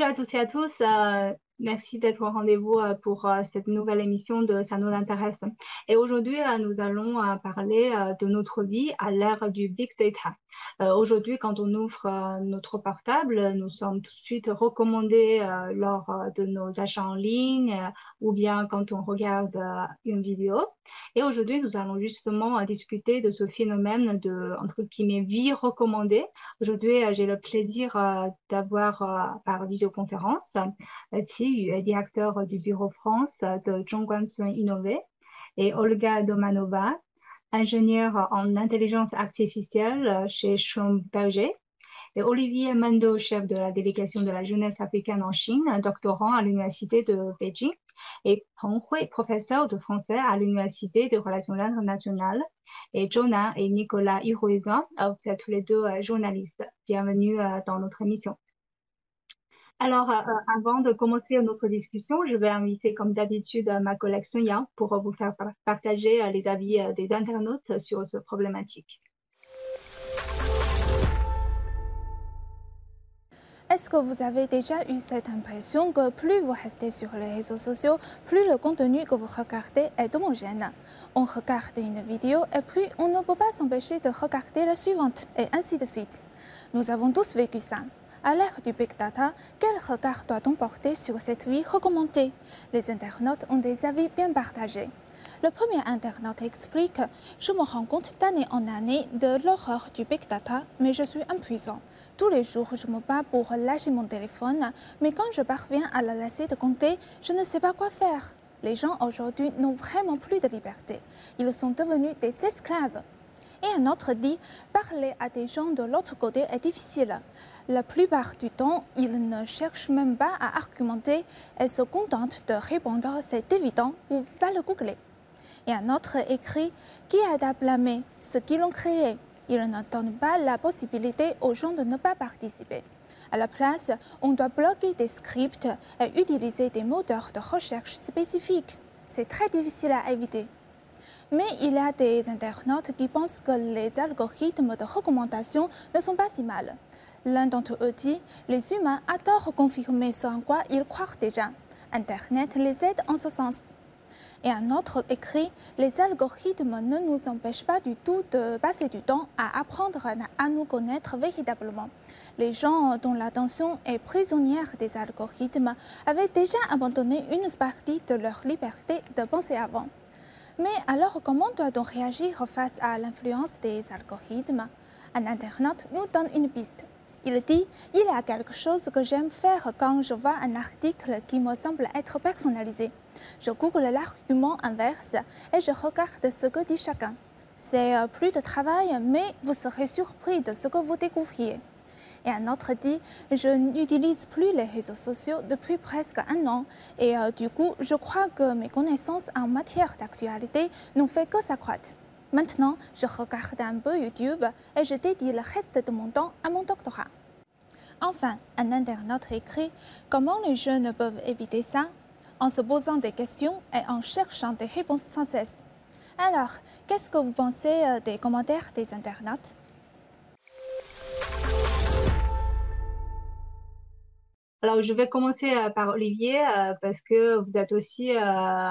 Bonjour à tous et à tous. Euh, merci d'être au rendez-vous euh, pour euh, cette nouvelle émission de Ça nous intéresse. Et aujourd'hui, nous allons parler de notre vie à l'ère du big data. Euh, aujourd'hui, quand on ouvre euh, notre portable, nous sommes tout de suite recommandés euh, lors de nos achats en ligne ou bien quand on regarde une vidéo. Et aujourd'hui, nous allons justement discuter de ce phénomène de, entre guillemets, vie recommandée. Aujourd'hui, j'ai le plaisir d'avoir par visioconférence Yu, directeur du bureau France de Zhongguancun Innové, et Olga Domanova, ingénieur en intelligence artificielle chez Schlumberger. Et Olivier Mando, chef de la délégation de la jeunesse africaine en Chine, doctorant à l'université de Beijing. Et Peng Hui, professeur de français à l'université de relations internationales. Et Jonah et Nicolas Iruizan, vous êtes tous les deux euh, journalistes. Bienvenue euh, dans notre émission. Alors, euh, euh, avant de commencer notre discussion, je vais inviter, comme d'habitude, ma collègue Sonia pour vous faire partager euh, les avis des internautes sur ce problématique. Est-ce que vous avez déjà eu cette impression que plus vous restez sur les réseaux sociaux, plus le contenu que vous regardez est homogène? On regarde une vidéo et puis on ne peut pas s'empêcher de regarder la suivante, et ainsi de suite. Nous avons tous vécu ça. À l'ère du Big Data, quel regard doit-on porter sur cette vie recommandée? Les internautes ont des avis bien partagés. Le premier internaute explique Je me rends compte d'année en année de l'horreur du big data, mais je suis impuissant. Tous les jours, je me bats pour lâcher mon téléphone, mais quand je parviens à la laisser de compter, je ne sais pas quoi faire. Les gens aujourd'hui n'ont vraiment plus de liberté. Ils sont devenus des esclaves. Et un autre dit Parler à des gens de l'autre côté est difficile. La plupart du temps, ils ne cherchent même pas à argumenter et se contentent de répondre c'est évident ou va le googler. Et un autre écrit Qui a à blâmer ceux qui l'ont créé Ils ne donnent pas la possibilité aux gens de ne pas participer. À la place, on doit bloquer des scripts et utiliser des moteurs de recherche spécifiques. C'est très difficile à éviter. Mais il y a des internautes qui pensent que les algorithmes de recommandation ne sont pas si mal. L'un d'entre eux dit Les humains adorent confirmer ce en quoi ils croient déjà. Internet les aide en ce sens. Et un autre écrit Les algorithmes ne nous empêchent pas du tout de passer du temps à apprendre à nous connaître véritablement. Les gens dont l'attention est prisonnière des algorithmes avaient déjà abandonné une partie de leur liberté de penser avant. Mais alors, comment doit-on réagir face à l'influence des algorithmes? Un internaute nous donne une piste. Il dit Il y a quelque chose que j'aime faire quand je vois un article qui me semble être personnalisé. Je google l'argument inverse et je regarde ce que dit chacun. C'est euh, plus de travail, mais vous serez surpris de ce que vous découvriez. Et un autre dit, je n'utilise plus les réseaux sociaux depuis presque un an et euh, du coup, je crois que mes connaissances en matière d'actualité n'ont fait que s'accroître. Maintenant, je regarde un peu YouTube et je dédie le reste de mon temps à mon doctorat. Enfin, un internaute écrit comment les jeunes peuvent éviter ça? en se posant des questions et en cherchant des réponses sans cesse. Alors, qu'est-ce que vous pensez euh, des commentaires des internautes? Alors, je vais commencer euh, par Olivier euh, parce que vous êtes aussi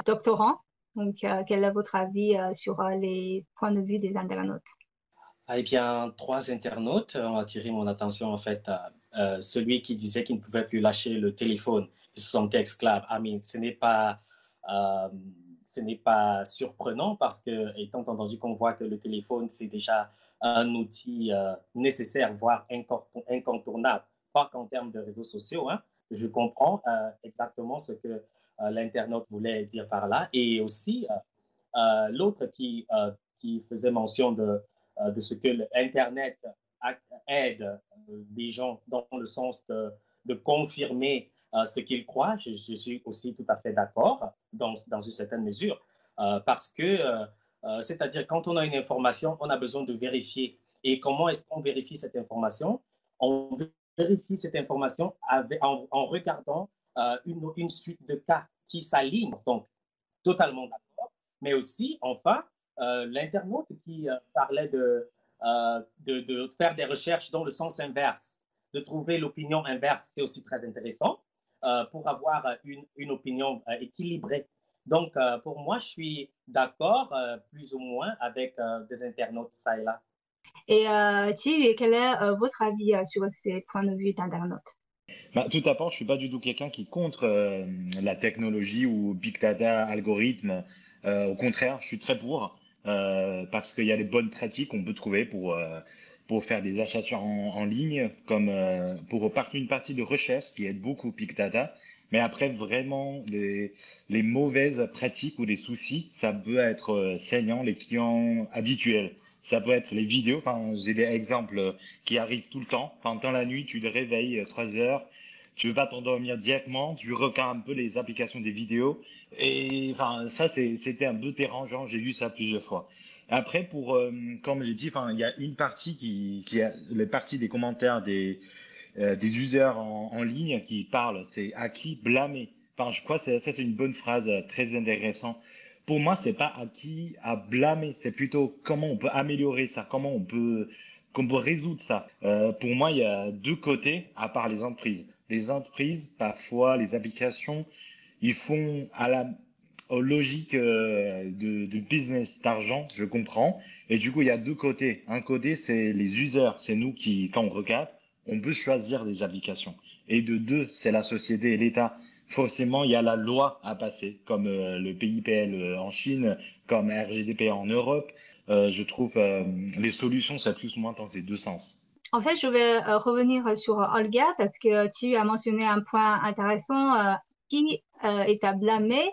doctorant. Donc, quel est votre avis sur les points de vue des internautes? Ah, Eh bien, trois internautes ont attiré mon attention en fait. celui qui disait qu'il ne pouvait plus lâcher le téléphone, il se sentait esclave. Ah, mais ce n'est pas, ce n'est pas surprenant parce que, étant entendu qu'on voit que le téléphone c'est déjà un outil nécessaire, voire incontournable pas qu'en termes de réseaux sociaux. Hein. Je comprends euh, exactement ce que euh, l'internaute voulait dire par là. Et aussi, euh, l'autre qui, qui faisait mention de, de ce que l'Internet aide des gens dans le sens de, de confirmer ce qu'ils croient, je, suis aussi tout à fait d'accord dans, dans une certaine mesure. parce que, c'est-à-dire, quand on a une information, on a besoin de vérifier. Et comment est-ce qu'on vérifie cette information? On vérifie cette information en, regardant euh, une, suite de cas qui s'alignent. Donc, totalement d'accord. Mais aussi, enfin, euh, l'internaute qui euh, parlait de, de, faire des recherches dans le sens inverse. de trouver l'opinion inverse, c'est aussi très intéressant pour avoir une, une opinion équilibrée. Donc, pour moi, je suis d'accord plus ou moins avec des internautes ça et là. Et Thierry, quel est votre avis sur ces points de vue d'internautes bah, tout à fait, je suis pas du tout quelqu'un qui contre la technologie ou big data, algorithme. au contraire, je suis très pour. Euh, parce qu'il y a des bonnes pratiques qu'on peut trouver pour, euh, pour faire des achats en, en ligne, comme euh, pour une partie de recherche qui aide beaucoup Big Data. Mais après, vraiment, les, les mauvaises pratiques ou des soucis, ça peut être saignant les clients habituels. Ça peut être les vidéos. Enfin, j'ai des exemples qui arrivent tout le temps. Pendant la nuit, tu te réveilles 3 heures, tu pas t'endormir directement, tu regardes un peu les applications des vidéos. Et enfin, ça, c'était un peu dérangeant. J'ai vu ça plusieurs fois. Après, pour, euh, comme j'ai dit, il y a une partie qui, qui des commentaires des, euh, des users en, ligne qui parlent, c'est à qui blâmer? Enfin, je crois que ça, c'est une bonne phrase euh, très intéressante. Pour moi, c'est pas à qui à blâmer, c'est plutôt comment on peut améliorer ça, comment on peut résoudre ça? Euh, pour moi, il y a deux côtés, à part les entreprises les entreprises, parfois les applications, ils font à la aux logiques euh, de, business d'argent, je comprends. Et du coup, il y a deux côtés. Un côté, c'est les users, c'est nous qui, quand on regarde, on peut choisir des applications. Et de deux, c'est la société et l'État. Forcément, il y a la loi à passer, comme euh, le PIPL euh, en Chine, comme RGDP en Europe. je trouve les solutions, c'est plus ou moins dans ces deux sens. En fait, je vais euh, revenir sur Olga parce que tu as mentionné un point intéressant euh, qui euh, est à blâmer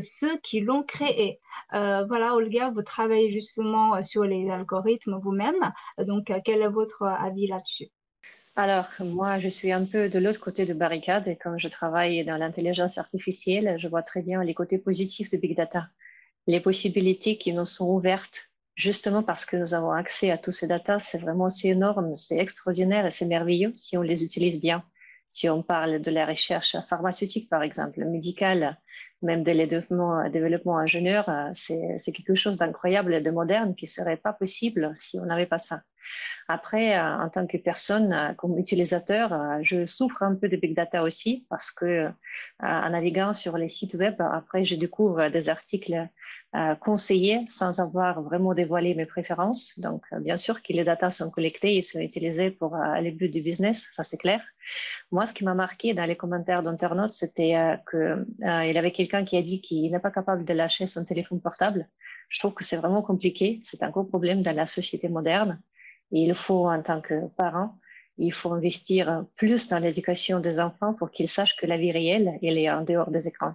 ceux qui l'ont créé. voilà, Olga, vous travaillez justement sur les algorithmes vous-même. Donc, quel est votre avis là-dessus? Alors, moi, je suis un peu de l'autre côté de barricade et comme je travaille dans l'intelligence artificielle, je vois très bien les côtés positifs de Big Data, les possibilités qui nous sont ouvertes justement parce que nous avons accès à tous ces datas, c'est vraiment aussi énorme, c'est extraordinaire et c'est merveilleux si on les utilise bien. Si on parle de la recherche pharmaceutique, par exemple, médicale, même des développements, développement ingénieur, c'est quelque chose d'incroyable et de moderne qui serait pas possible si on n'avait pas ça. Après, euh, en tant que personne, euh, comme utilisateur, euh, je souffre un peu de big data aussi parce que en naviguant sur les sites web, après, je découvre des articles conseillés sans avoir vraiment dévoilé mes préférences. Donc, bien sûr que les datas sont collectées et sont utilisées pour les buts du business, ça c'est clair. Moi, ce qui m'a marqué dans les commentaires d'internautes, c'était qu'il avait quelqu'un qui a dit qu'il n'est pas capable de lâcher son téléphone portable. Je trouve que c'est vraiment compliqué. C'est un gros problème dans la société moderne il faut, en tant que parent, il faut investir plus dans l'éducation des enfants pour qu'ils sachent que la vie réelle, elle est en dehors des écrans.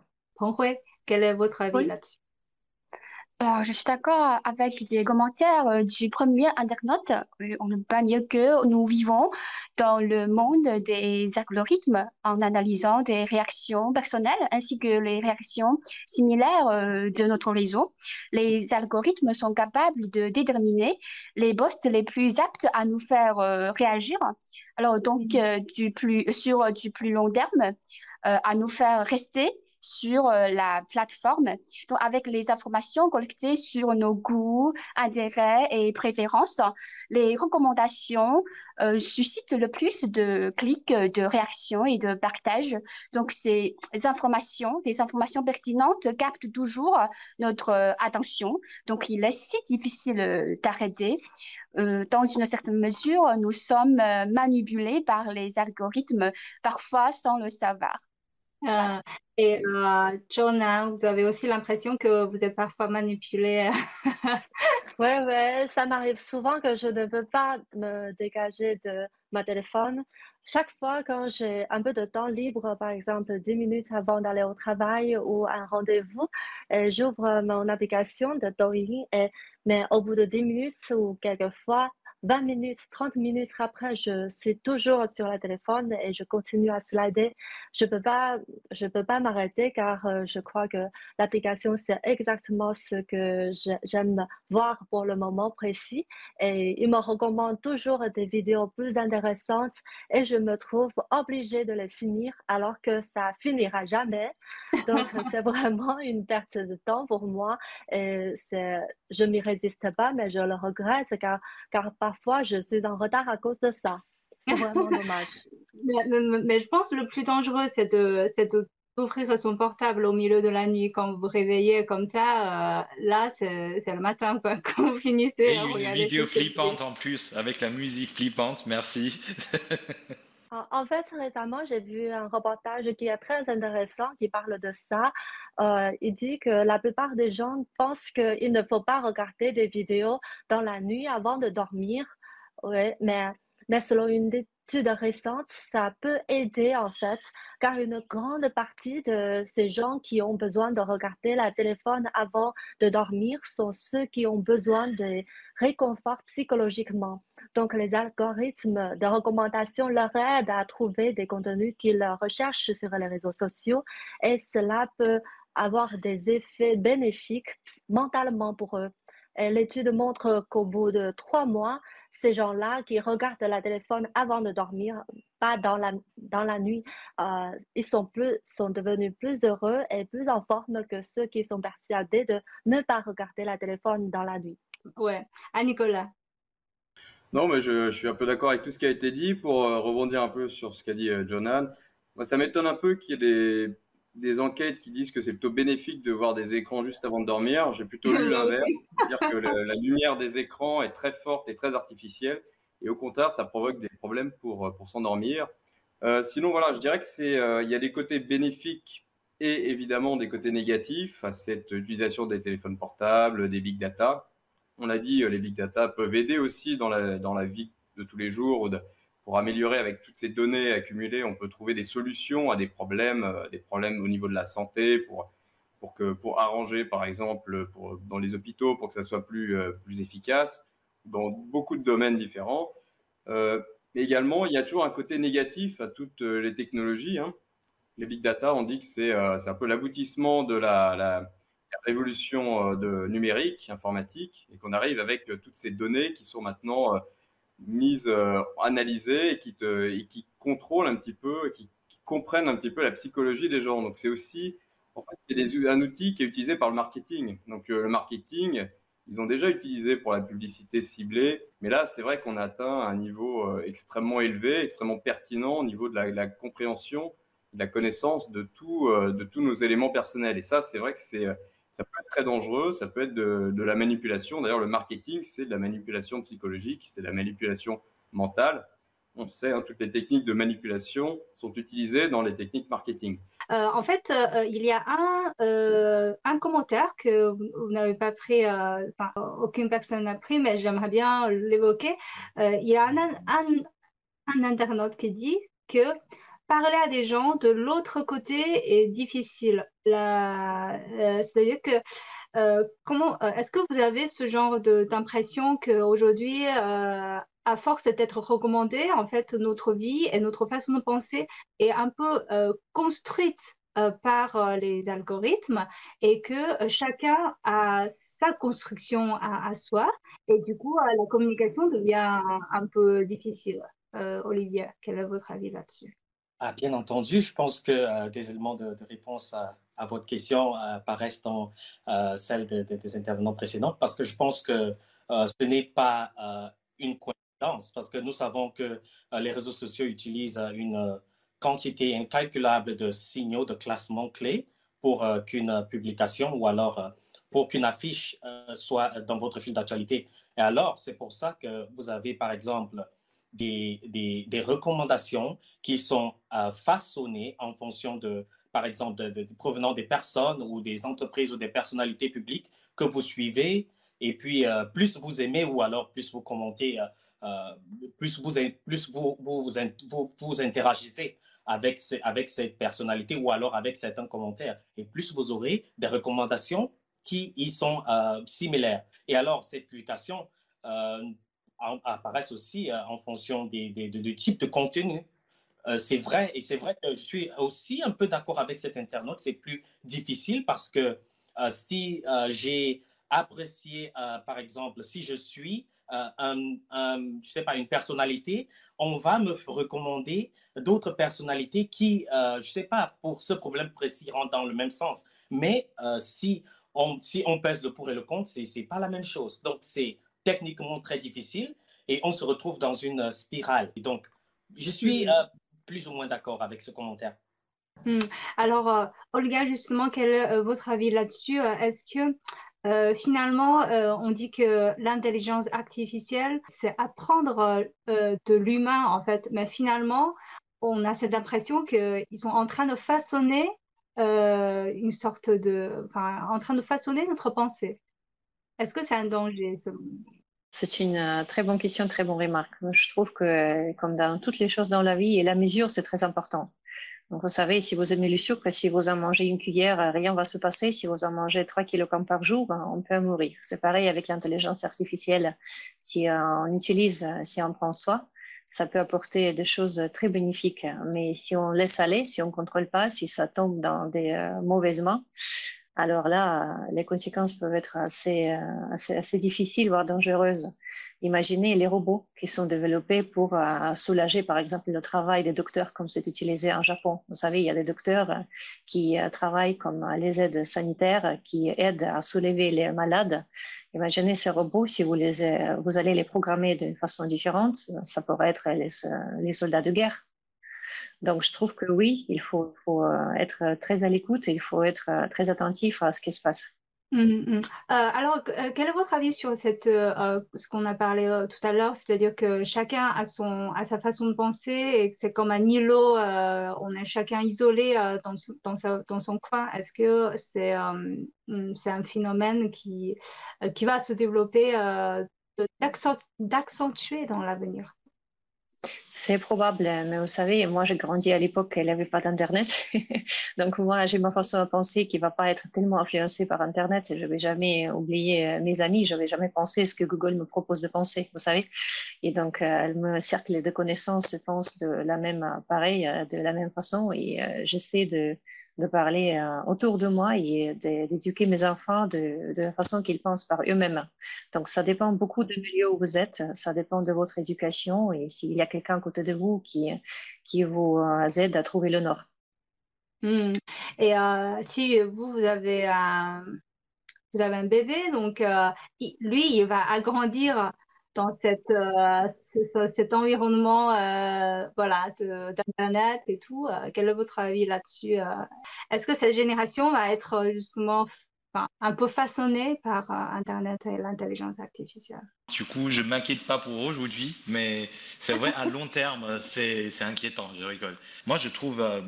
quel est votre avis là-dessus? Alors, je suis d'accord avec des commentaires euh, du premier internaute. Euh, on ne peut pas dire que nous vivons dans le monde des algorithmes en analysant des réactions personnelles ainsi que les réactions similaires euh, de notre réseau. Les algorithmes sont capables de déterminer les posts les plus aptes à nous faire réagir. Alors, donc, du plus, sur du plus long terme, à nous faire rester sur euh, la plateforme. Donc, avec les informations collectées sur nos goûts, intérêts et préférences, les recommandations euh, suscitent le plus de clics, de réactions et de partages. Donc, ces informations, les informations pertinentes captent toujours notre euh, attention. Donc, il est si difficile d'arrêter. dans une certaine mesure, nous sommes manipulés par les algorithmes, parfois sans le savoir. Euh, et euh, Jonah, vous avez aussi l'impression que vous êtes parfois manipulé. ouais, ouais, ça m'arrive souvent que je ne peux pas me dégager de ma téléphone. Chaque fois quand j'ai un peu de temps libre, par exemple 10 minutes avant d'aller au travail ou un rendez-vous, j'ouvre mon application de Douyin, mais au bout de 10 minutes ou quelquefois 20 minutes, 30 minutes après, je suis toujours sur le téléphone et je continue à slider. Je peux pas, je peux pas m'arrêter car euh, je crois que l'application c'est exactement ce que j'aime voir pour le moment précis et il me recommande toujours des vidéos plus intéressantes et je me trouve obligée de les finir alors que ça finira jamais. Donc c'est vraiment une perte de temps pour moi et c'est, je m'y résiste pas mais je le regrette car, car parfois je suis en retard à cause de ça. C'est vraiment dommage. Mais, je pense que le plus dangereux, c'est de, d'ouvrir son portable au milieu de la nuit quand vous vous réveillez comme ça. Euh, là, c'est, le matin, quoi, quand vous finissez. Et une vidéo flippante en plus, avec la musique flippante. Merci. En fait, récemment, j'ai vu un reportage qui est très intéressant, qui parle de ça. Euh, il dit que la plupart des gens pensent qu'il ne faut pas regarder des vidéos dans la nuit avant de dormir. Ouais, mais, mais selon une étude récente, ça peut aider en fait, car une grande partie de ces gens qui ont besoin de regarder la téléphone avant de dormir sont ceux qui ont besoin de réconfort psychologiquement. Donc, les algorithmes de recommandation leur aident à trouver des contenus qu'ils recherchent sur les réseaux sociaux et cela peut avoir des effets bénéfiques mentalement pour eux. L'étude montre qu'au bout de trois mois, ces gens-là qui regardent la téléphone avant de dormir, pas dans la, dans la nuit, euh, ils sont, plus, sont devenus plus heureux et plus en forme que ceux qui sont persuadés de ne pas regarder la téléphone dans la nuit. Ouais. À Nicolas. Non, mais je, je suis un peu d'accord avec tout ce qui a été dit. Pour euh, rebondir un peu sur ce qu'a dit euh, Jonan, moi, ça m'étonne un peu qu'il y ait des, des enquêtes qui disent que c'est plutôt bénéfique de voir des écrans juste avant de dormir. J'ai plutôt lu l'inverse, c'est-à-dire que la, lumière des écrans est très forte et très artificielle, et au contraire, ça provoque des problèmes pour, euh, pour s'endormir. Euh, sinon, voilà, je dirais que c'est, il y a des côtés bénéfiques et évidemment des côtés négatifs à cette utilisation des téléphones portables, des big data. On l'a dit, les big data peuvent aider aussi dans la, dans la vie de tous les jours, pour améliorer avec toutes ces données accumulées, on peut trouver des solutions à des problèmes, euh, des problèmes au niveau de la santé, pour pour que pour arranger par exemple dans les hôpitaux pour que ça soit plus euh, plus efficace dans beaucoup de domaines différents. Euh, mais également, il y a toujours un côté négatif à toutes les technologies. Hein. Les big data, on dit que c'est c'est un peu l'aboutissement de la, révolution de numérique, informatique, et qu'on arrive avec toutes ces données qui sont maintenant euh, analysée et qui te et qui contrôle un petit peu, qui, comprennent un petit peu la psychologie des gens. Donc c'est aussi en fait c'est un outil qui est utilisé par le marketing. Donc euh, le marketing, ils ont déjà utilisé pour la publicité ciblée, mais là c'est vrai qu'on a atteint un niveau euh, extrêmement élevé, extrêmement pertinent au niveau de la, la compréhension, de la connaissance de tout, de tous nos éléments personnels. Et ça c'est vrai que c'est ça peut être très dangereux, ça peut être de, la manipulation. D'ailleurs, le marketing, c'est de la manipulation psychologique, c'est de la manipulation mentale. On sait, hein, toutes les techniques de manipulation sont utilisées dans les techniques marketing. Euh, en fait, euh, il y a un, euh, un commentaire que vous, n'avez pas pris, enfin, aucune personne n'a pris, mais j'aimerais bien l'évoquer. Il y a un, un, un internaute qui dit que parler à des gens de l'autre côté est difficile. Euh, c'est-à-dire que euh, comment euh, est-ce que vous avez ce genre d'impression qu'aujourd'hui, à force d'être recommandé, en fait, notre vie et notre façon de penser est un peu construite par les algorithmes et que chacun a sa construction à, soi et du coup la communication devient un, peu difficile. Olivier, quel est votre avis là-dessus? Ah, bien entendu, je pense que euh, des éléments de, réponse à, votre question euh, apparaissent dans euh, celle des intervenants précédents parce que je pense que ce n'est pas une coïncidence parce que nous savons que les réseaux sociaux utilisent une quantité incalculable de signaux de classement clés pour qu'une publication ou alors pour qu'une affiche soit dans votre fil d'actualité. Et alors, c'est pour ça que vous avez, par exemple, des, des, recommandations qui sont euh, façonnées en fonction de, par exemple, de, provenant des personnes ou des entreprises ou des personnalités publiques que vous suivez. Et puis, euh, plus vous aimez ou alors plus vous commentez, euh, plus, vous, plus vous, vous, vous, interagissez avec, avec cette personnalité ou alors avec certains commentaires. Et plus vous aurez des recommandations qui y sont similaires. Et alors, cette publication apparaissent aussi euh, en fonction du type de contenu. Euh, c'est vrai, et c'est vrai que je suis aussi un peu d'accord avec cet internaute. C'est plus difficile parce que euh, si j'ai apprécié, par exemple, si je suis un, je sais pas, une personnalité, on va me recommander d'autres personnalités qui, je sais pas, pour ce problème précis, rentrent dans le même sens. Mais si on, si on pèse le pour et le contre, c'est n'est pas la même chose. Donc, c'est techniquement très difficile et on se retrouve dans une spirale. Et donc, Je suis plus ou moins d'accord avec ce commentaire. Hmm. Alors, Olga, justement, quel est votre avis là-dessus? Est-ce que finalement, on dit que l'intelligence artificielle, c'est apprendre de l'humain, en fait. Mais finalement, on a cette impression qu'ils sont en train de façonner une sorte de... Enfin, en train de façonner notre pensée. Est-ce que c'est un danger c'est une euh, très bonne question, très bonne remarque. Je trouve que, comme dans toutes les choses dans la vie, et la mesure, c'est très important. Donc, vous savez, si vous aimez le sucre, si vous en mangez une cuillère, rien ne va se passer. Si vous en mangez 3 kg par jour, ben, on peut mourir. C'est pareil avec l'intelligence artificielle. Si on utilise, si on prend soin, ça peut apporter des choses très bénéfiques. Mais si on laisse aller, si on ne contrôle pas, si ça tombe dans des euh, mauvaises mains, alors là, les conséquences peuvent être assez, euh, assez, assez, difficiles, voire dangereuses. Imaginez les robots qui sont développés pour euh, soulager, par exemple, le travail des docteurs, comme c'est utilisé en Japon. Vous savez, il y a des docteurs euh, qui travaillent comme les aides sanitaires, qui aident à soulever les malades. Imaginez ces robots, si vous, les, vous allez les programmer d'une façon différente, ça pourrait être les, les soldats de guerre. Donc, je trouve que oui, il faut, euh, être très à l'écoute et il faut être euh, très attentif à ce qui se passe. Mmh. Euh, alors, quel est votre avis sur ce qu'on a parlé tout à l'heure, c'est-à-dire que chacun a, son, a sa façon de penser et que c'est comme un îlot, on est chacun isolé dans, dans, dans, son coin. Est-ce que c'est c'est un phénomène qui, qui va se développer, d'accentuer dans l'avenir? C'est probable, mais vous savez, moi j'ai grandi à l'époque il n'y avait pas d'Internet. Donc moi j'ai ma façon de penser qui ne va pas être tellement influencée par Internet. Je ne vais jamais oublier euh, mes amis, je ne vais jamais penser ce que Google me propose de penser, vous savez. Et donc euh, elle me cercle de connaissances, pense, de la même, euh, pareil, de la même façon. Et j'essaie de, de, parler autour de moi et d'éduquer mes enfants de, de la façon qu'ils pensent par eux-mêmes. Donc ça dépend beaucoup du milieu où vous êtes, ça dépend de votre éducation et s'il y a quelqu'un côté de vous qui, qui vous euh, aide à trouver le nord. Hmm. Et euh, si vous, vous avez un, vous avez un bébé, donc euh, lui, il va agrandir dans cette, cet environnement voilà, d'Internet et tout. quel est votre avis là-dessus Est-ce que cette génération va être justement un peu façonné par euh, Internet et l'intelligence artificielle. Du coup, je ne m'inquiète pas pour aujourd'hui, mais c'est vrai, à long terme, c'est inquiétant, je rigole. Moi, je trouve, euh,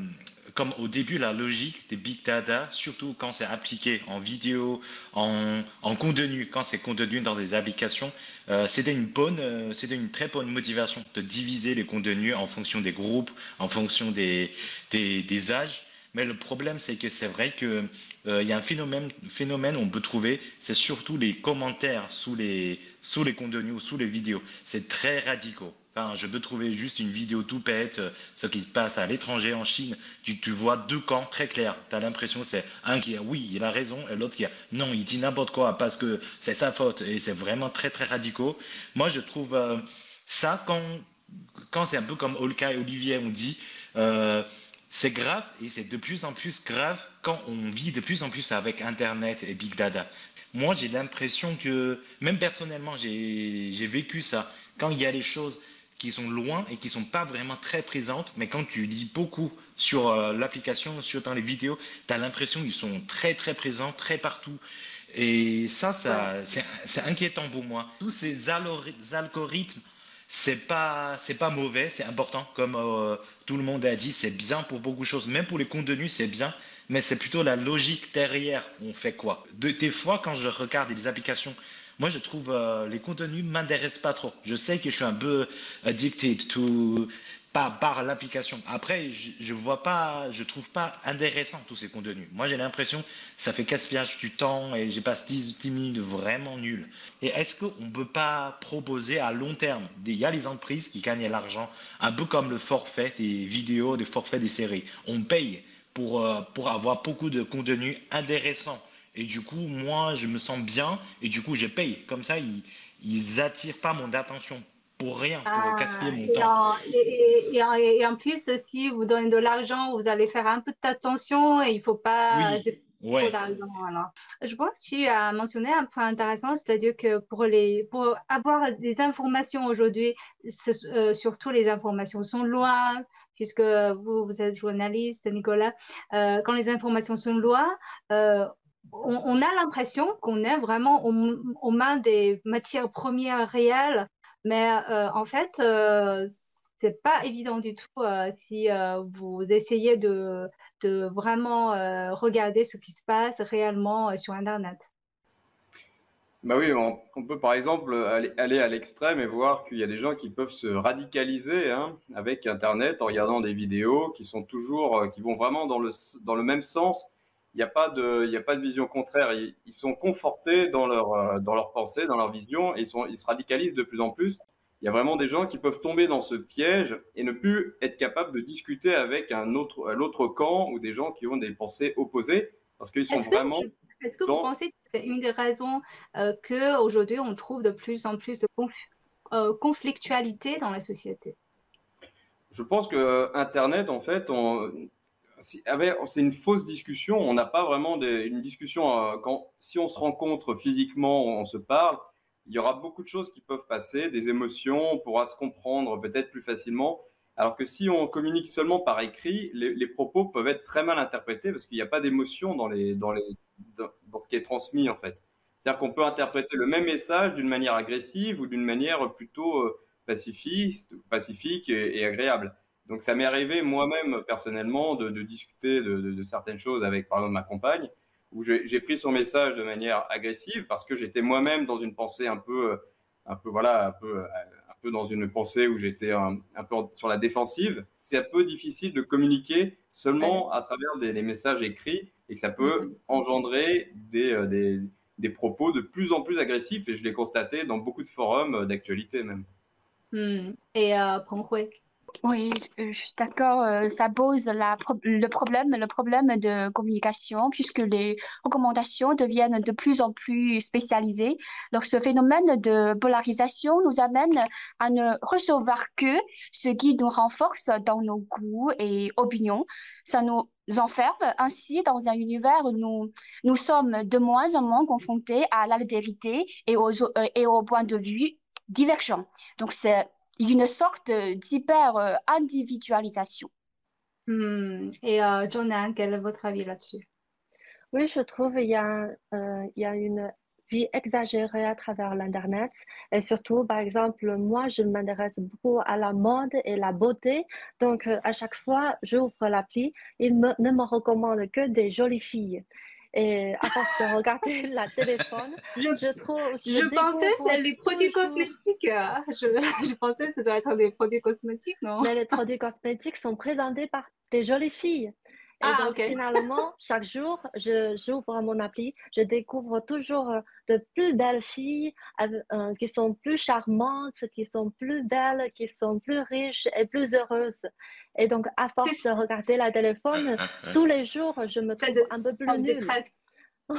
comme au début, la logique des big data, surtout quand c'est appliqué en vidéo, en, en contenu, quand c'est contenu dans des applications, euh, c'était une c'était une très bonne motivation de diviser les contenus en fonction des groupes, en fonction des, des, des âges. Mais le problème, c'est que c'est vrai qu'il euh, y a un phénomène, phénomène on peut trouver, c'est surtout les commentaires sous les, sous les contenus ou sous les vidéos. C'est très radicaux. Enfin, je peux trouver juste une vidéo tout pète, euh, ce qui se passe à l'étranger, en Chine. Tu, tu, vois deux camps très clairs. Tu as l'impression c'est un qui a oui, il a raison, et l'autre qui a non, il dit n'importe quoi parce que c'est sa faute. Et c'est vraiment très, très radicaux. Moi, je trouve euh, ça quand, quand c'est un peu comme Olka et Olivier ont dit. Euh, c'est grave et c'est de plus en plus grave quand on vit de plus en plus avec Internet et Big Data. Moi, j'ai l'impression que, même personnellement, j'ai vécu ça. Quand il y a des choses qui sont loin et qui sont pas vraiment très présentes, mais quand tu lis beaucoup sur euh, l'application, sur dans les vidéos, tu as l'impression qu'ils sont très très présents, très partout. Et ça, ça c'est inquiétant pour moi. Tous ces algorithmes c'est pas pas mauvais, c'est important comme euh, tout le monde a dit, c'est bien pour beaucoup de choses, même pour les contenus, c'est bien, mais c'est plutôt la logique derrière, on fait quoi? des fois quand je regarde les applications, moi je trouve euh, les contenus m'intéressent pas trop. Je sais que je suis un peu addicted to par, l'application. Après, je ne vois pas, je trouve pas intéressant tous ces contenus. Moi, j'ai l'impression ça fait gaspillage du temps et j'ai passe 10, 10 minutes vraiment nul. Et est-ce qu'on ne peut pas proposer à long terme Il y a les entreprises qui gagnent l'argent, un peu comme le forfait des vidéos, des forfaits des séries. On paye pour, euh, avoir beaucoup de contenu intéressant. Et du coup, moi, je me sens bien et du coup, je paye. Comme ça, ils, ils attirent pas mon attention pour rien, pour ah, gaspiller mon temps. et, et, en plus, si vous donnez de l'argent, vous allez faire un peu d'attention et il ne faut pas. Oui. Ouais. Je pense que tu as mentionné un point intéressant, c'est-à-dire que pour, les, pour avoir des informations aujourd'hui, euh, surtout les informations sont loin, puisque vous, vous êtes journaliste, Nicolas, euh, quand les informations sont loin, euh, on, a l'impression qu'on est vraiment aux, mains des matières premières réelles, mais en fait, c'est pas évident du tout si vous essayez de vraiment euh, regarder ce qui se passe réellement euh, sur Internet. Bah oui, on, peut par exemple aller, à l'extrême et voir qu'il y a des gens qui peuvent se radicaliser hein, avec Internet en regardant des vidéos qui sont toujours, euh, qui vont vraiment dans le, dans le même sens. Il n'y a, pas de, il a pas de vision contraire. Ils, sont confortés dans leur, dans leur pensée, dans leur vision et ils, sont, ils se radicalisent de plus en plus il y a vraiment des gens qui peuvent tomber dans ce piège et ne plus être capables de discuter avec un autre, l'autre camp ou des gens qui ont des pensées opposées parce qu'ils sont vraiment. Est-ce que vous pensez que c'est une des raisons euh, qu'aujourd'hui on trouve de plus en plus de euh, conflictualité dans la société? Je pense que euh, Internet, en fait, c'est une fausse discussion. On n'a pas vraiment une discussion. Euh, si on se rencontre physiquement, on se parle il y aura beaucoup de choses qui peuvent passer, des émotions, on pourra se comprendre peut-être plus facilement. Alors que si on communique seulement par écrit, les, propos peuvent être très mal interprétés parce qu'il n'y a pas d'émotion dans, ce qui est transmis en fait. C'est-à-dire qu'on peut interpréter le même message d'une manière agressive ou d'une manière plutôt euh, pacifique et, agréable. Donc ça m'est arrivé moi-même personnellement de, discuter de, de, certaines choses avec par exemple ma compagne où j'ai pris son message de manière agressive parce que j'étais moi-même dans une pensée un peu, euh, un peu voilà, un peu, euh, un peu dans une pensée où j'étais un, peu sur la défensive. C'est un peu difficile de communiquer seulement à travers des, messages écrits et que ça peut mm-hmm. engendrer des, euh, des, des, propos de plus en plus agressifs et je l'ai constaté dans beaucoup de forums d'actualité même. Mm. Et euh, oui, je suis d'accord. Euh, ça pose la, le problème, le problème de communication, puisque les recommandations deviennent de plus en plus spécialisées. Donc, ce phénomène de polarisation nous amène à ne recevoir que ce qui nous renforce dans nos goûts et opinions. Ça nous enferme ainsi dans un univers où nous, nous sommes de moins en moins confrontés à l'altérité et aux, euh, et aux points de vue divergents. Donc, c'est une sorte d'hyper-individualisation. Hmm. Et euh, Jonan, quel est votre avis là-dessus? Oui, je trouve qu'il y, a, euh, il y a une vie exagérée à travers l'Internet. Et surtout, par exemple, moi, je m'intéresse beaucoup à la mode et la beauté. Donc, euh, à chaque fois, j'ouvre l'appli, il me, ne me recommande que des jolies filles. Et à force de regarder la téléphone, je, trouve. Je, pensais que c'est les produits cosmétiques. Je, je, pensais que ça doit être des produits cosmétiques, non? Mais les produits cosmétiques sont présentés par des jolies filles. Et ah, donc, finalement, chaque jour, j'ouvre mon appli, je découvre toujours euh, de plus belles filles euh, qui sont plus charmantes, qui sont plus belles, qui sont plus riches et plus heureuses. Et donc, à force de regarder la téléphone, tous les jours, je me trouve un peu plus nulle.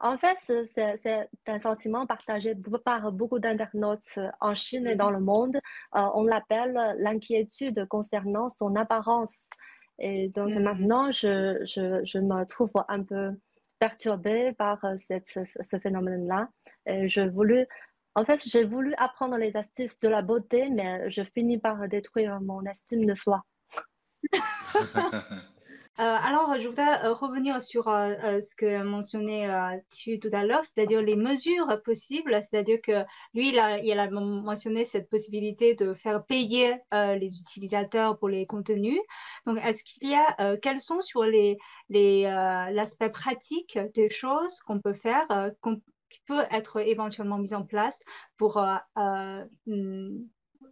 en fait, c'est un sentiment partagé par beaucoup d'internautes euh, en Chine et dans le monde. on l'appelle l'inquiétude concernant son apparence. Et donc mmh maintenant, je, je, je, me trouve un peu perturbée par euh, cette, ce, phénomène-là. Je en fait, j'ai voulu apprendre les astuces de la beauté, mais je finis par détruire mon estime de soi. Euh, alors, je voudrais euh, revenir sur euh, ce que mentionnait tu tout à l'heure, c'est-à-dire les mesures possibles, c'est-à-dire que lui, il a, mentionné cette possibilité de faire payer les utilisateurs pour les contenus. Donc, est-ce qu'il y a, quels sont sur les, l'aspect pratique des choses qu'on peut faire, qui peut être éventuellement mis en place pour, hmm,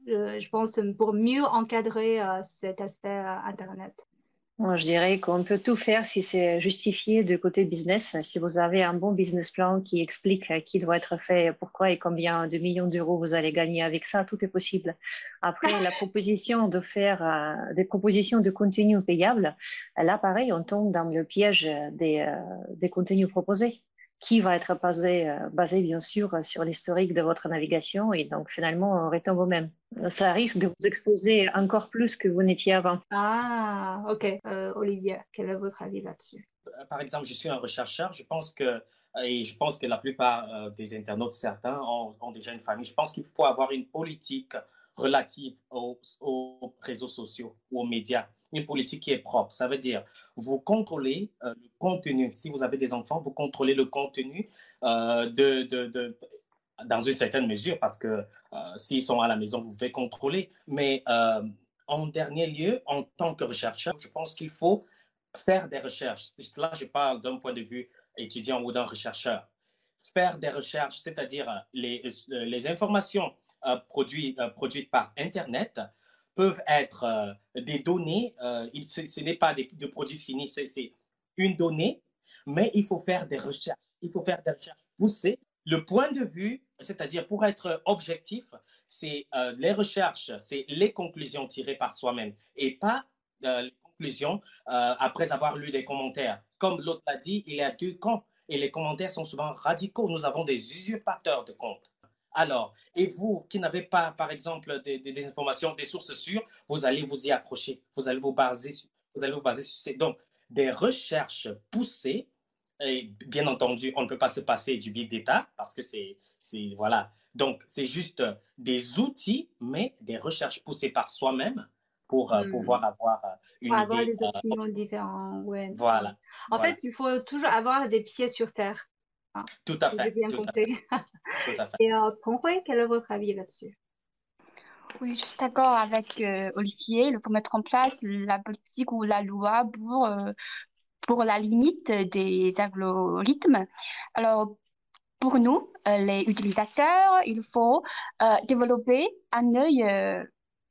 je pense, pour mieux encadrer cet aspect Internet? Je dirais qu'on peut tout faire si c'est justifié de côté business. Si vous avez un bon business plan qui explique qui doit être fait, pourquoi et combien de millions d'euros vous allez gagner avec ça, tout est possible. Après, la proposition de faire euh, des propositions de contenu payable, là, pareil, on tombe dans le piège des, euh, des contenus proposés qui va être basé, euh, basé bien sûr sur l'historique de votre navigation et donc finalement on retombe au même. Ça risque de vous exposer encore plus que vous n'étiez avant. Ah, ok. Euh, Olivier, quel est votre avis là-dessus? Euh, Par exemple, je suis un rechercheur. Je pense que, et je pense que la plupart des internautes, certains, ont, ont, déjà une famille. Je pense qu'il faut avoir une politique relative aux, aux réseaux sociaux ou aux médias une politique qui est propre. Ça veut dire, vous contrôlez euh, le contenu. Si vous avez des enfants, vous contrôlez le contenu euh, de, de, de, dans une certaine mesure, parce que euh, s'ils sont à la maison, vous pouvez contrôler. Mais en dernier lieu, en tant que chercheur, je pense qu'il faut faire des recherches. Là, je parle d'un point de vue étudiant ou d'un rechercheur. Faire des recherches, c'est-à-dire les, les informations produites, produites par Internet, peuvent être euh, des données. Euh, ce n'est pas des, produits finis, c'est une donnée, mais il faut faire des recherches. Il faut faire des recherches poussées. Le point de vue, c'est-à-dire pour être objectif, c'est euh, les recherches, c'est les conclusions tirées par soi-même et pas les conclusions après avoir lu des commentaires. Comme l'autre l'a dit, il y a deux camps et les commentaires sont souvent radicaux. Nous avons des usurpateurs de comptes. Alors, et vous qui n'avez pas, par exemple, des, informations, des sources sûres, vous allez vous y accrocher, vous allez vous baser sur, vous allez vous baser sur ces. Donc, des recherches poussées, et bien entendu, on ne peut pas se passer du big data parce que c'est, voilà. Donc, c'est juste des outils, mais des recherches poussées par soi-même pour euh, hmm. pouvoir avoir euh, une pour avoir des euh, opinions différentes. Ouais. Voilà. En fait, il faut toujours avoir des pieds sur terre. Tout à fait. bien compris. Tout à fait. Et euh, quel est votre avis là-dessus? Oui, je suis d'accord avec euh, Olivier. Il faut mettre en place la politique ou la loi pour, euh, pour la limite des algorithmes. Alors, pour nous, euh, les utilisateurs, il faut développer un œil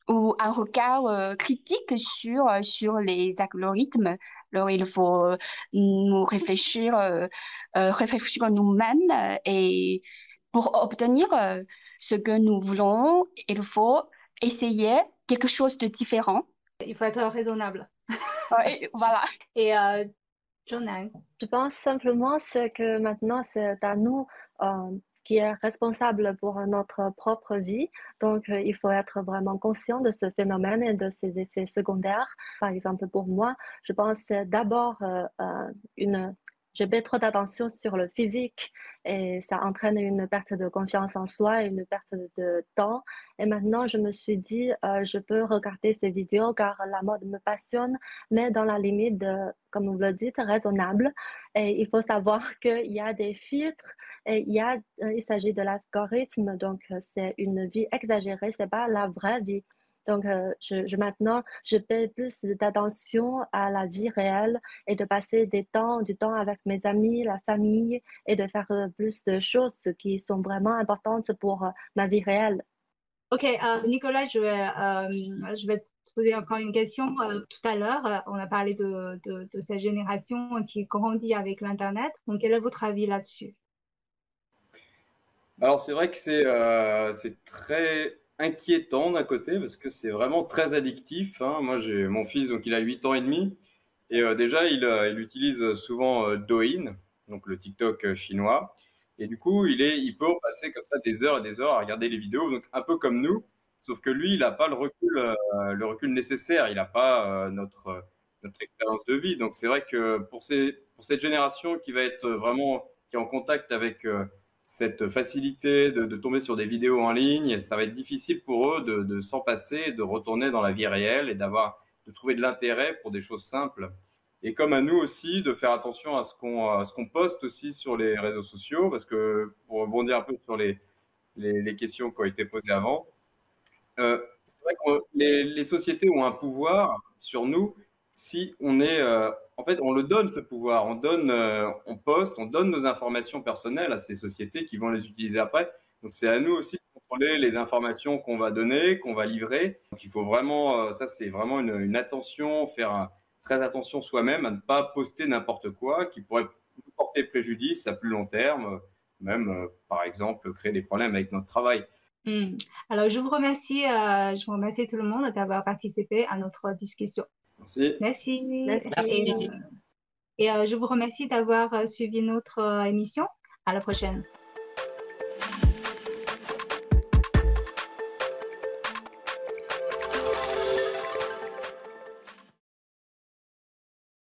ou un regard euh, critique sur, euh, sur les algorithmes. Alors, il faut euh, nous réfléchir, réfléchir nous-mêmes et pour obtenir ce que nous voulons, il faut essayer quelque chose de différent. Il faut être raisonnable. oui, voilà. Et euh, Je pense simplement que maintenant, c'est à nous qui est responsable pour notre propre vie. Donc, euh, il faut être vraiment conscient de ce phénomène et de ses effets secondaires. Par exemple, pour moi, je pense d'abord euh, une je mets trop d'attention sur le physique et ça entraîne une perte de confiance en soi une perte de temps. Et maintenant, je me suis dit, euh, je peux regarder ces vidéos car la mode me passionne, mais dans la limite, comme vous le dites, raisonnable. Et il faut savoir qu'il y a des filtres et il, euh, il s'agit de l'algorithme, donc euh, c'est une vie exagérée, c'est pas la vraie vie. Donc, euh, je, maintenant, je paie plus d'attention à la vie réelle et de passer des temps, du temps avec mes amis, la famille et de faire euh, plus de choses qui sont vraiment importantes pour euh, ma vie réelle. Ok, Nicolas, je vais, je vais te poser encore une question. tout à l'heure, on a parlé de, de, de, cette génération qui grandit avec l'Internet. Donc, quel est votre avis là-dessus? Alors, c'est vrai que c'est très inquiétant d'un côté parce que c'est vraiment très addictif. Hein. Moi, j'ai mon fils, donc il a 8 ans et demi. Et euh, déjà, il, euh, il, utilise souvent euh, Douyin, donc le TikTok chinois. Et du coup, il, est, il peut passer comme ça des heures et des heures à regarder les vidéos, donc un peu comme nous. Sauf que lui, il n'a pas le recul, le recul nécessaire. Il n'a pas notre, notre expérience de vie. Donc c'est vrai que pour, ces, pour cette génération qui va être vraiment qui est en contact avec cette facilité de, tomber sur des vidéos en ligne, ça va être difficile pour eux de, s'en passer, de retourner dans la vie réelle et d'avoir, de trouver de l'intérêt pour des choses simples. Et comme à nous aussi, de faire attention à ce qu'on, poste aussi sur les réseaux sociaux, parce que pour rebondir un peu sur les, questions qui ont été posées avant, euh, c'est vrai que les, les, sociétés ont un pouvoir sur nous si on est, euh, en fait, on le donne ce pouvoir, on donne, euh, on poste, on donne nos informations personnelles à ces sociétés qui vont les utiliser après. Donc c'est à nous aussi de contrôler les informations qu'on va donner, qu'on va livrer. Donc il faut vraiment, euh, ça c'est vraiment une, attention, faire très attention soi-même à ne pas poster n'importe quoi qui pourrait porter préjudice à plus long terme, même par exemple créer des problèmes avec notre travail. Hmm. Alors je vous remercie, je vous remercie tout le monde d'avoir participé à notre discussion. Merci. Merci. Et, euh, euh, je vous remercie d'avoir euh, suivi notre émission. À la prochaine.